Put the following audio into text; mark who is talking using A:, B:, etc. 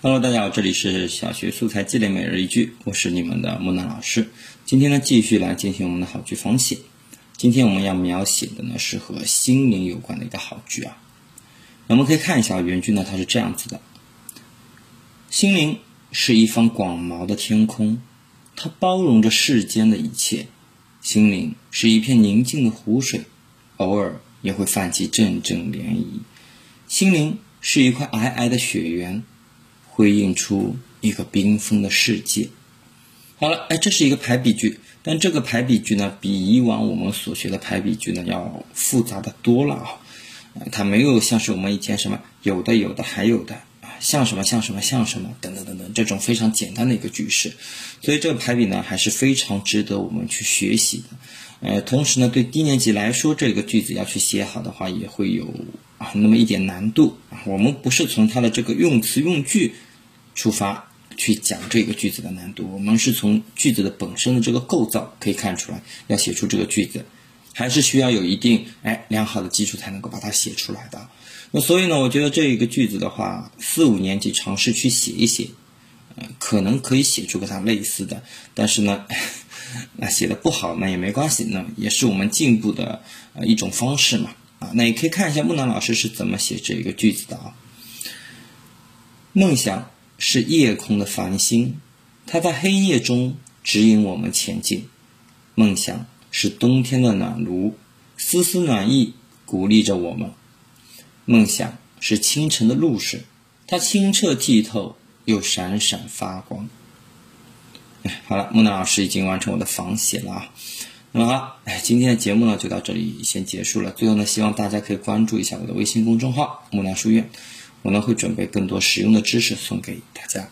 A: Hello，大家好，这里是小学素材积累每日一句，我是你们的木南老师。今天呢，继续来进行我们的好句仿写。今天我们要描写的呢是和心灵有关的一个好句啊。我们可以看一下原句呢，它是这样子的：心灵是一方广袤的天空，它包容着世间的一切；心灵是一片宁静的湖水，偶尔也会泛起阵阵涟漪；心灵是一块皑皑的雪原。辉映出一个缤纷的世界。好了，哎，这是一个排比句，但这个排比句呢，比以往我们所学的排比句呢要复杂的多了啊。它没有像是我们以前什么有的有的还有的啊，像什么像什么像什么等等等等这种非常简单的一个句式，所以这个排比呢还是非常值得我们去学习的。呃，同时呢，对低年级来说，这个句子要去写好的话，也会有啊那么一点难度啊。我们不是从它的这个用词用句。出发去讲这个句子的难度，我们是从句子的本身的这个构造可以看出来，要写出这个句子，还是需要有一定哎良好的基础才能够把它写出来的。那所以呢，我觉得这一个句子的话，四五年级尝试去写一写，呃，可能可以写出跟它类似的，但是呢，那写的不好那也没关系，那也是我们进步的呃一种方式嘛。啊，那也可以看一下木兰老师是怎么写这一个句子的啊，梦想。是夜空的繁星，它在黑夜中指引我们前进。梦想是冬天的暖炉，丝丝暖意鼓励着我们。梦想是清晨的露水，它清澈剔透又闪闪发光。哎，好了，木南老师已经完成我的仿写了啊。那么好，哎，今天的节目呢就到这里先结束了。最后呢，希望大家可以关注一下我的微信公众号“木南书院”。我呢会准备更多实用的知识送给大家。